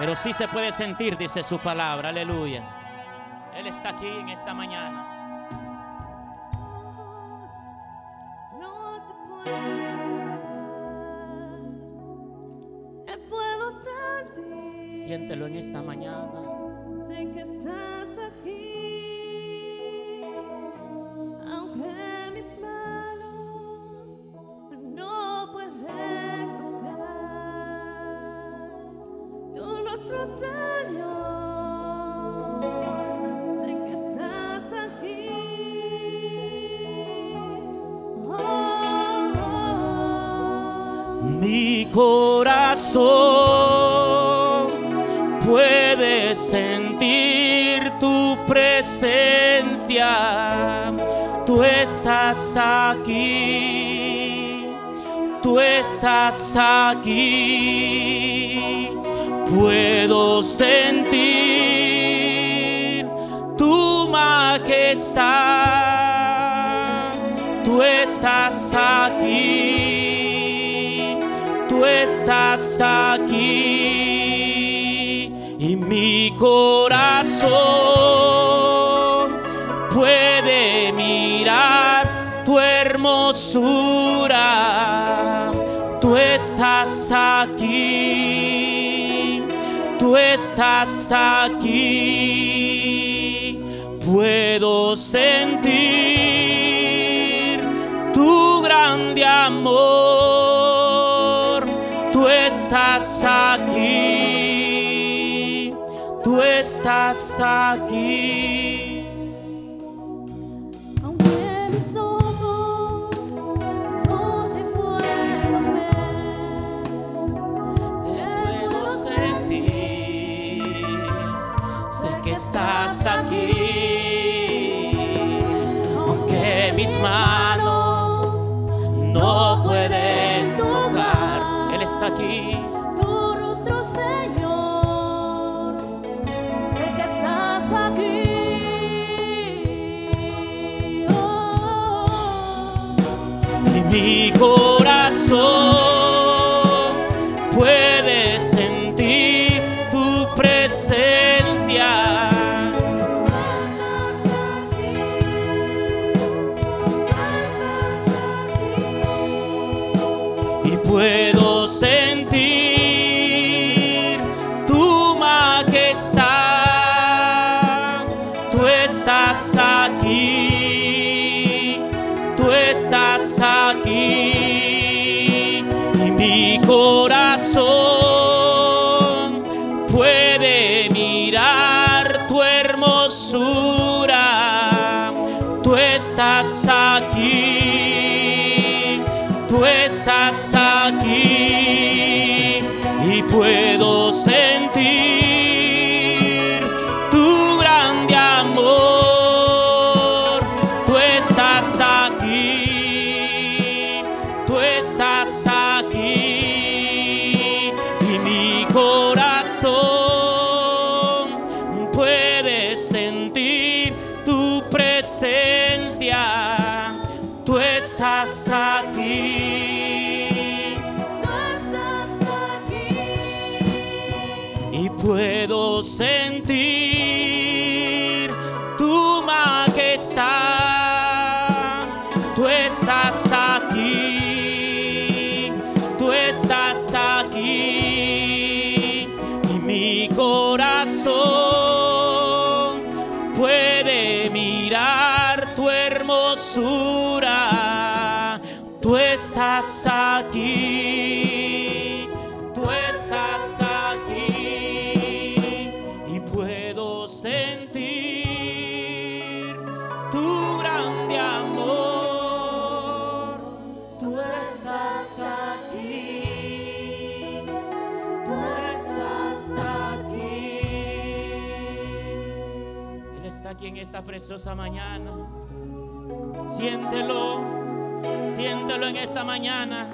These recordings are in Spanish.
Pero sí se puede sentir, dice su palabra, aleluya. Él está aquí en esta mañana. Siéntelo en esta mañana. Aquí. Puedo sentir tu majestad. Tú estás aquí. Tú estás aquí. Y mi corazón puede mirar tu hermosura. Tú estás aquí. Tú estás aquí. Puedo sentir tu grande amor. Tú estás aquí. Tú estás aquí. Estás aquí, estás aquí, esta preciosa mañana. Siéntelo, siéntelo en esta mañana.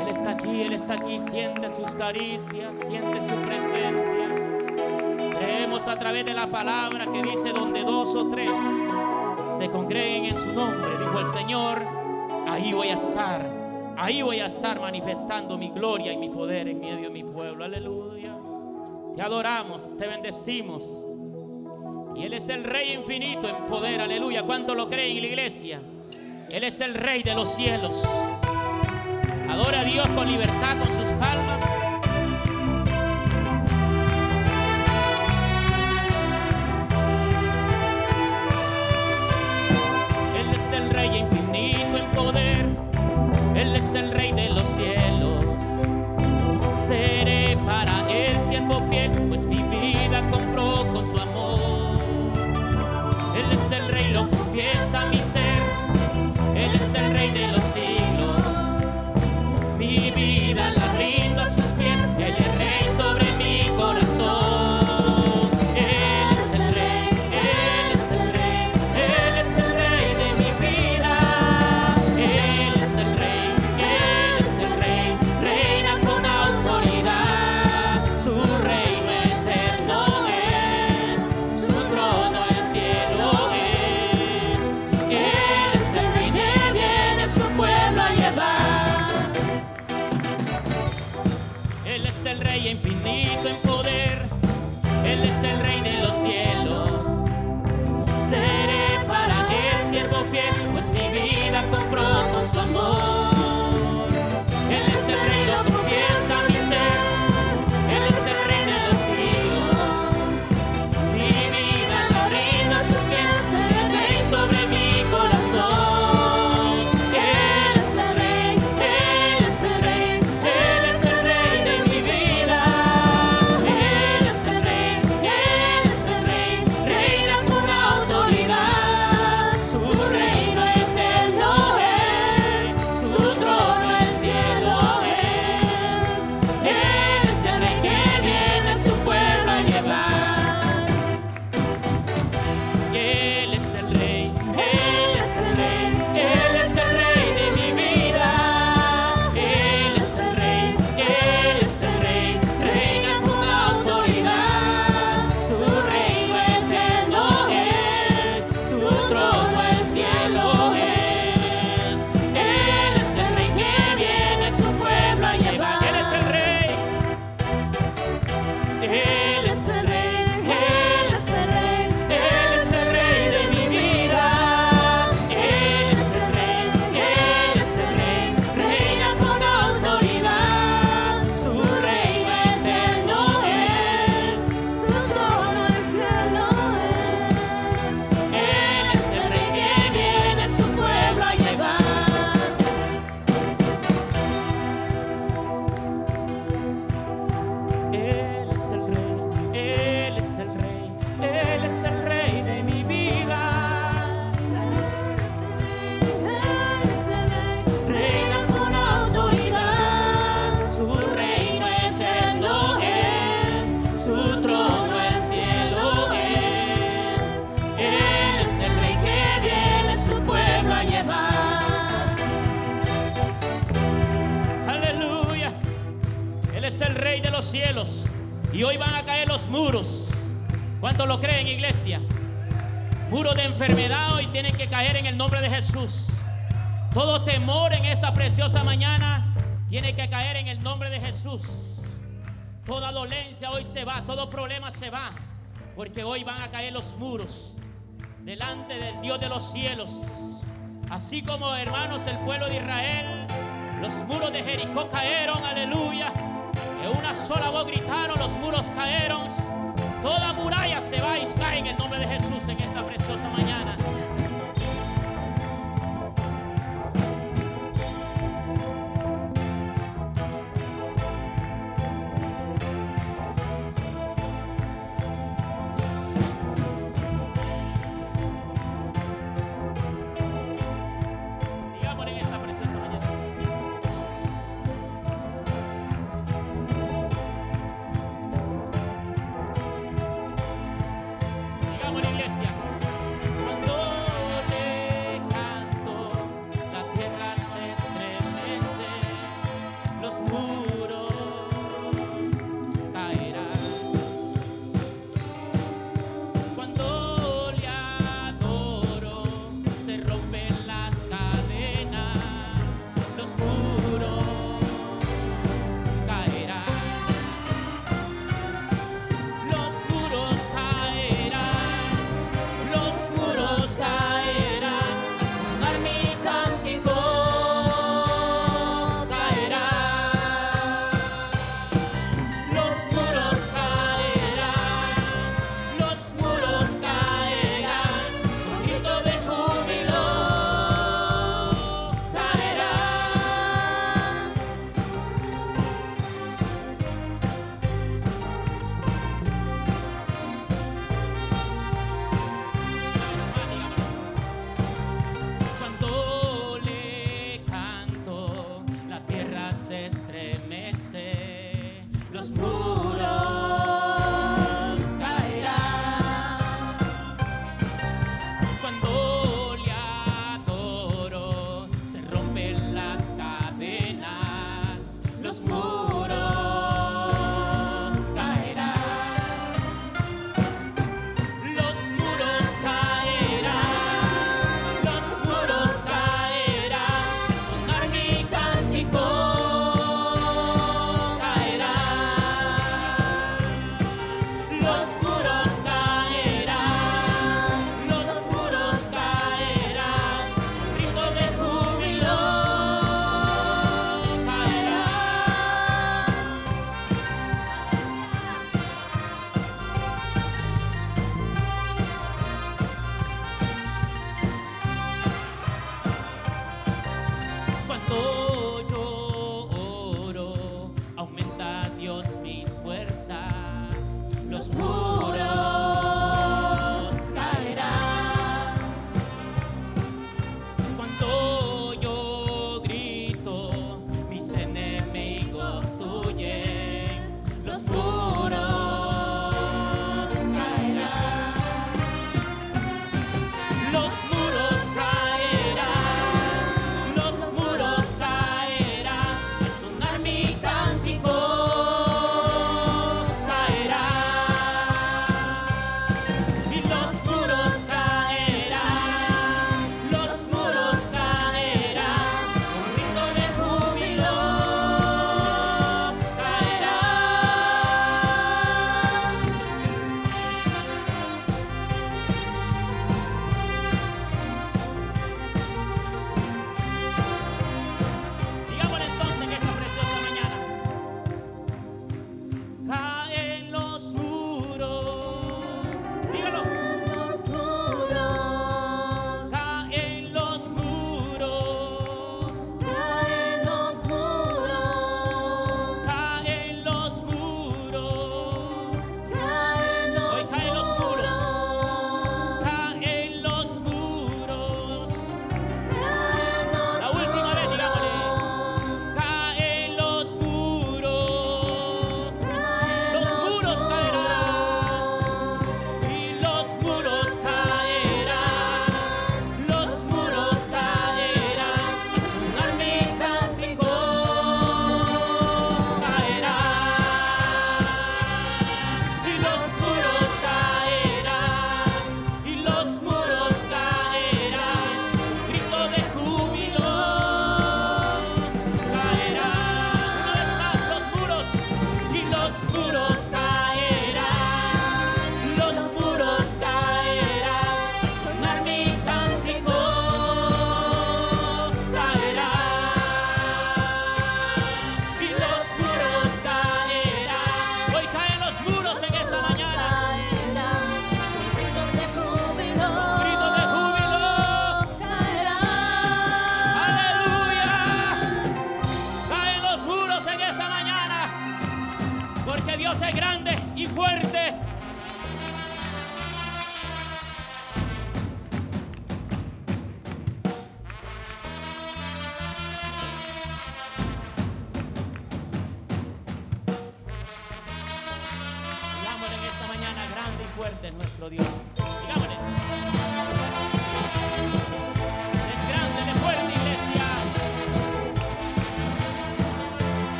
Él está aquí, Él está aquí. Siente sus caricias, siente su presencia. Creemos a través de la palabra que dice donde dos o tres se congreguen en su nombre, dijo el Señor, ahí voy a estar, ahí voy a estar manifestando mi gloria y mi poder en medio de mi pueblo. Aleluya. Te adoramos, te bendecimos. Y Él es el Rey infinito en poder, aleluya. ¿Cuánto lo creen en la iglesia? Él es el Rey de los cielos. Adora a Dios con libertad, con sus palmas. Él es el Rey infinito en poder. Él es el Rey de los cielos. Seré para Él siervo fiel, pues mi vida compró con su amor. Rey, lo confiesa es el rey de los cielos. Y hoy van a caer los muros. ¿Cuántos lo creen, iglesia? Muros de enfermedad hoy tienen que caer en el nombre de Jesús. Todo temor en esta preciosa mañana tiene que caer en el nombre de Jesús. Toda dolencia hoy se va, todo problema se va. Porque hoy van a caer los muros delante del Dios de los cielos. Así como hermanos el pueblo de Israel, los muros de Jericó cayeron, aleluya. En una sola voz gritaron, los muros cayeron. Toda muralla se va y cae en el nombre de Jesús en esta preciosa mañana.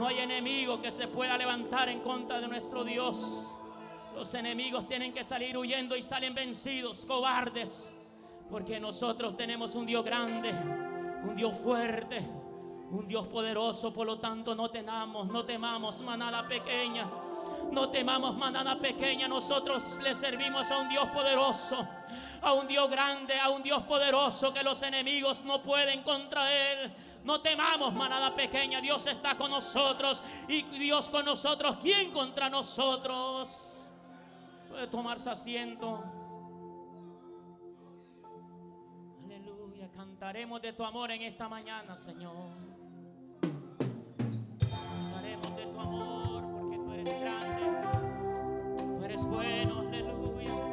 No hay enemigo que se pueda levantar en contra de nuestro Dios. Los enemigos tienen que salir huyendo y salen vencidos, cobardes. Porque nosotros tenemos un Dios grande, un Dios fuerte, un Dios poderoso. Por lo tanto, no temamos, no temamos manada pequeña. No temamos manada pequeña. Nosotros le servimos a un Dios poderoso, a un Dios grande, a un Dios poderoso que los enemigos no pueden contra él. No temamos, manada pequeña. Dios está con nosotros. Y Dios con nosotros. ¿Quién contra nosotros? Puede tomarse asiento. Aleluya. Cantaremos de tu amor en esta mañana, Señor. Cantaremos de tu amor porque tú eres grande. Tú eres bueno. Aleluya.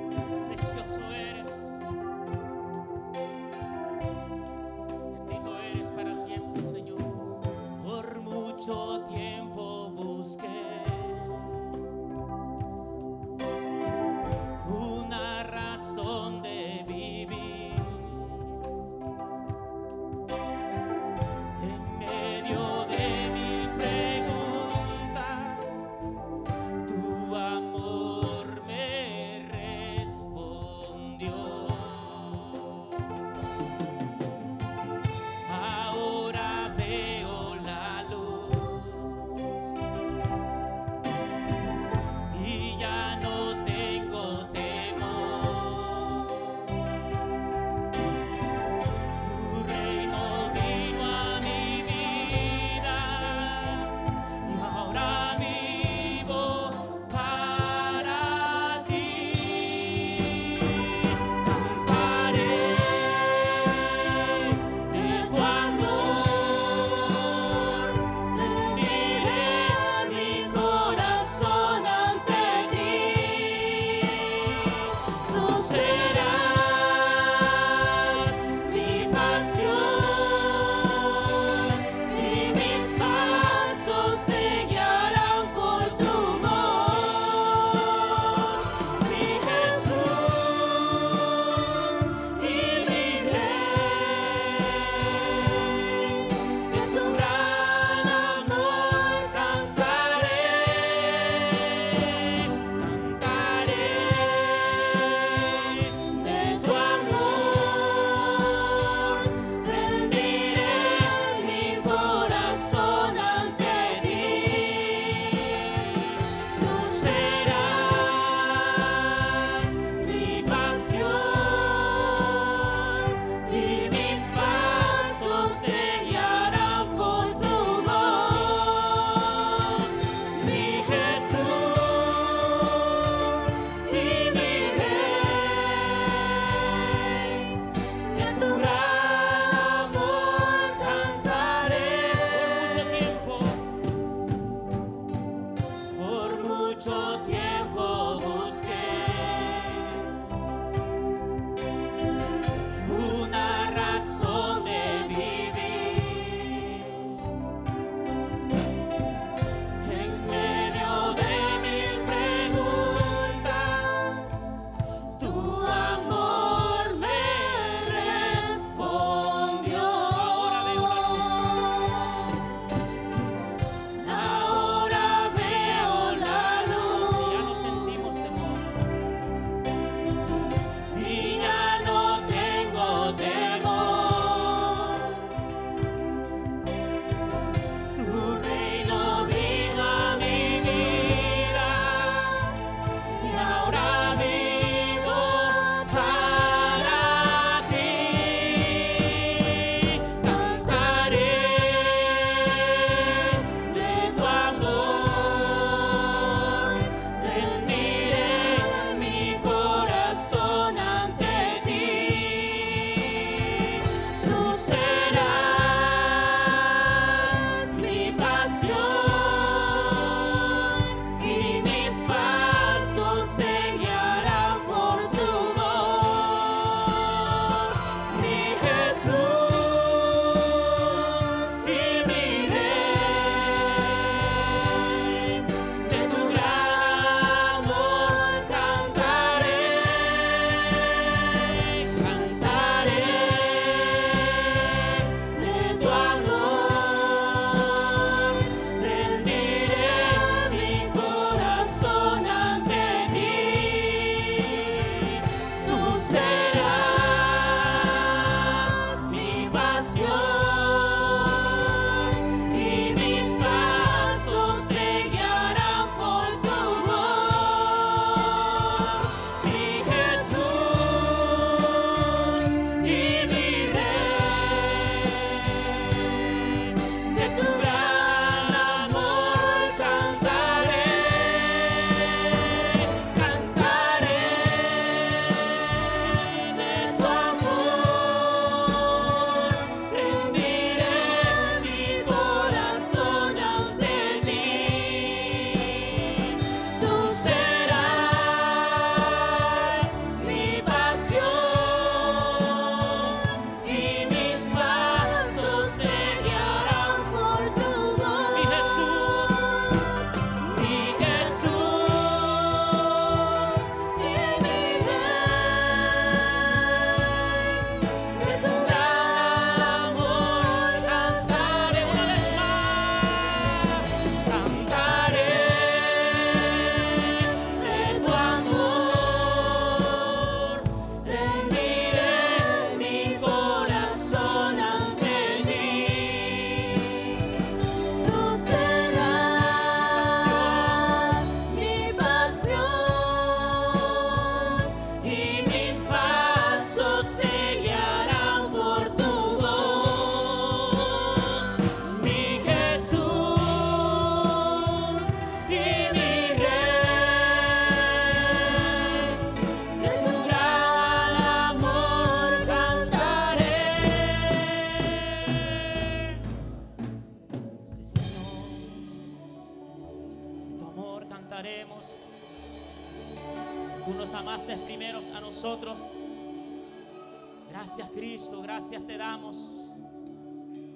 Gracias Cristo, gracias te damos.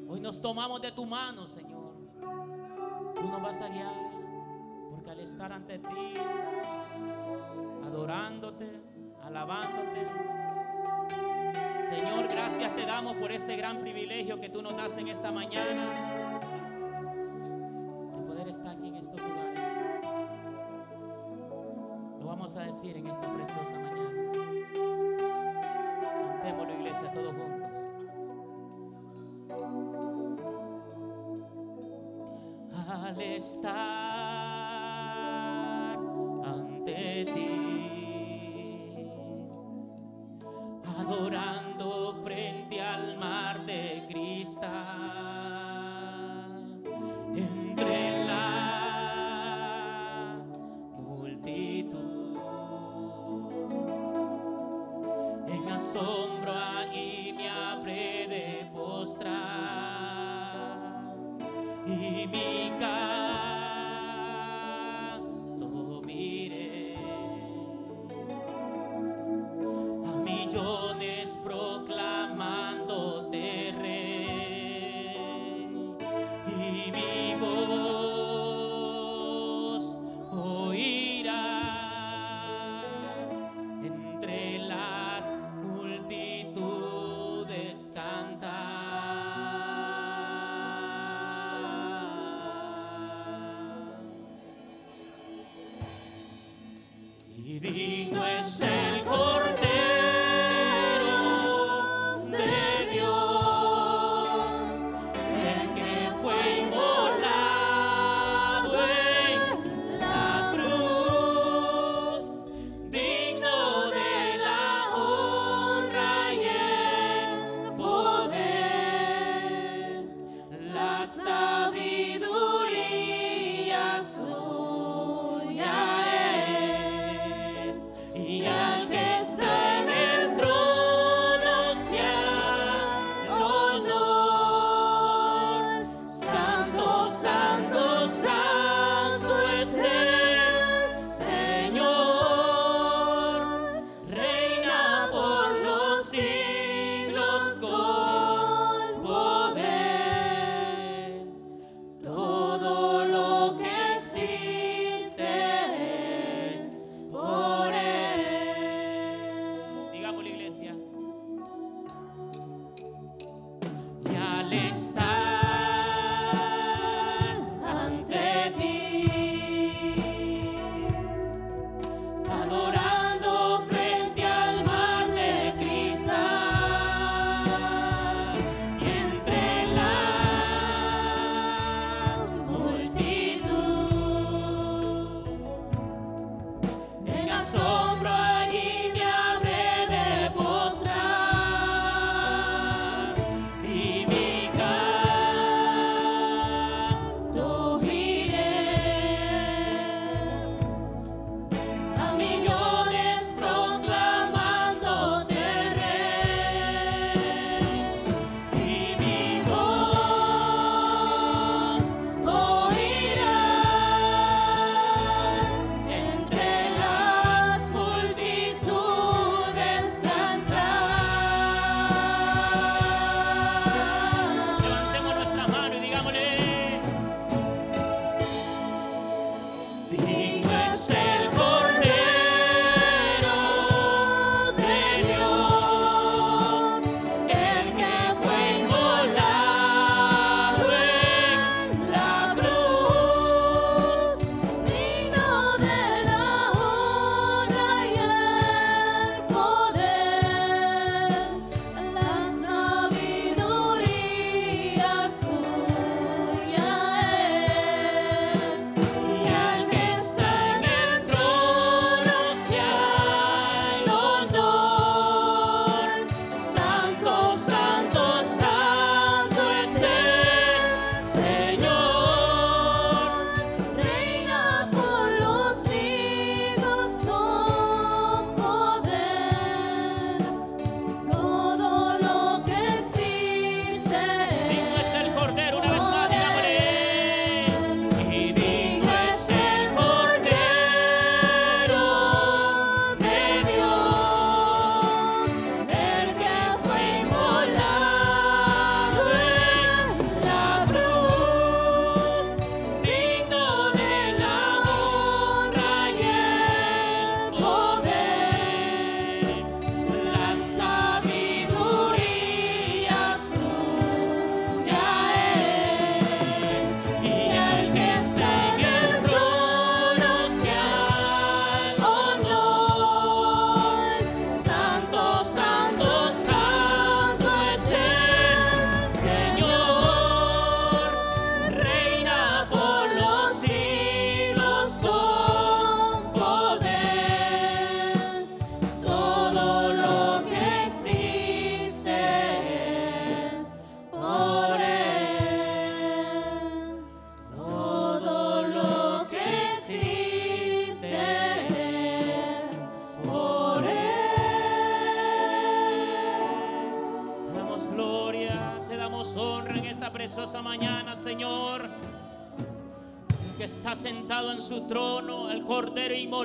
Hoy nos tomamos de tu mano, Señor. Tú nos vas a guiar, porque al estar ante ti, adorándote, alabándote, Señor, gracias te damos por este gran privilegio que tú nos das en esta mañana de poder estar aquí en estos lugares. Lo vamos a decir en esta preciosa mañana. Cantémoslo, iglesia, todos juntos. Al estar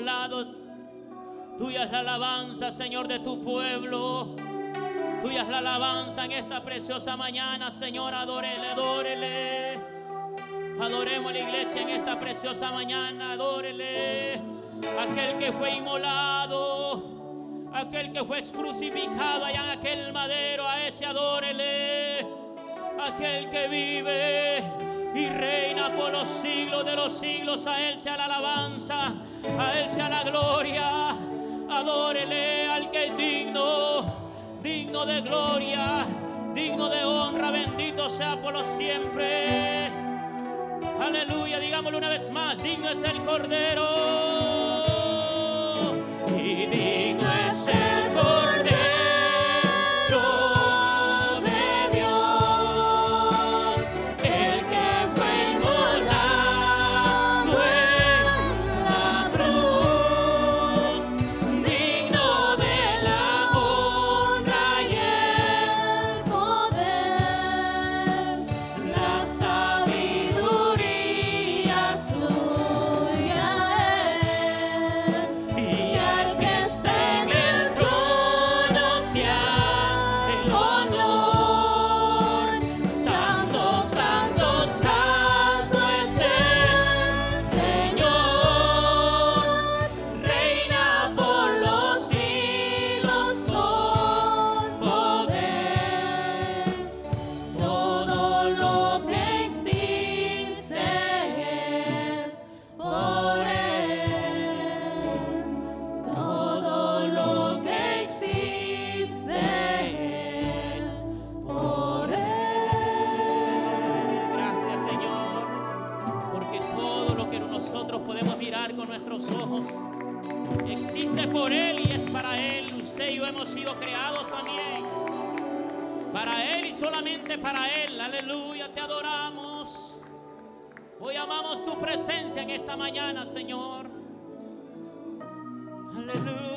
inmolado. Tuya es la alabanza, Señor, de tu pueblo. Tuya es la alabanza en esta preciosa mañana, Señor. Adórele, adórele. Adoremos a la iglesia en esta preciosa mañana. Adórele. Aquel que fue inmolado. Aquel que fue crucificado allá en aquel madero. A ese adórele. Aquel que vive y reina por los siglos de los siglos. A Él sea la alabanza. A Él sea la gloria. Adórele al que es digno digno de gloria, digno de honra, bendito sea por los siempre. Aleluya, digámoslo una vez más, digno es el Cordero. Y digno existe por Él y es para Él. Usted y yo hemos sido creados también. Para Él y solamente para Él. Aleluya, te adoramos. Hoy amamos tu presencia en esta mañana, Señor. Aleluya.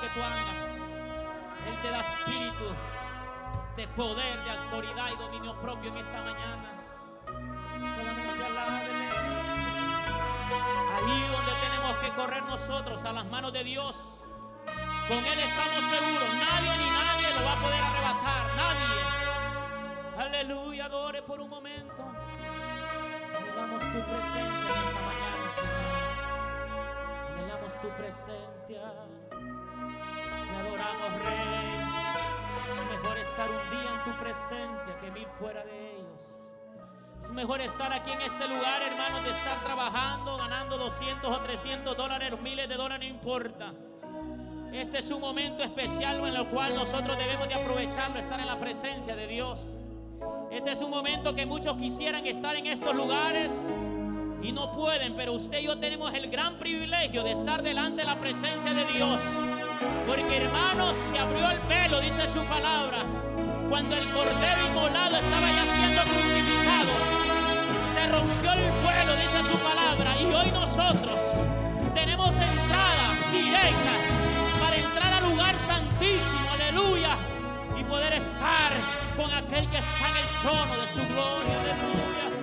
Que tú andas. Él te da espíritu de poder, de autoridad y dominio propio en esta mañana. Solamente alábele. Ahí donde tenemos que correr nosotros, a las manos de Dios. Con Él estamos seguros. Nadie ni nadie lo va a poder arrebatar. Nadie. Aleluya, adore por un momento. Anhelamos tu presencia en esta mañana, Señor. Anhelamos tu presencia. Adoramos, Rey. Es mejor estar un día en tu presencia que mil fuera de ellos. Es mejor estar aquí en este lugar, hermanos, de estar trabajando, ganando 200 o 300 dólares, miles de dólares, no importa. Este es un momento especial en el cual nosotros debemos de aprovecharlo, estar en la presencia de Dios. Este es un momento que muchos quisieran estar en estos lugares y no pueden, pero usted y yo tenemos el gran privilegio de estar delante de la presencia de Dios. Porque hermanos, se abrió el velo, dice su palabra, cuando el cordero inmolado estaba ya siendo crucificado. Se rompió el velo, dice su palabra, y hoy nosotros tenemos entrada directa para entrar al lugar santísimo, aleluya, y poder estar con aquel que está en el trono de su gloria, aleluya.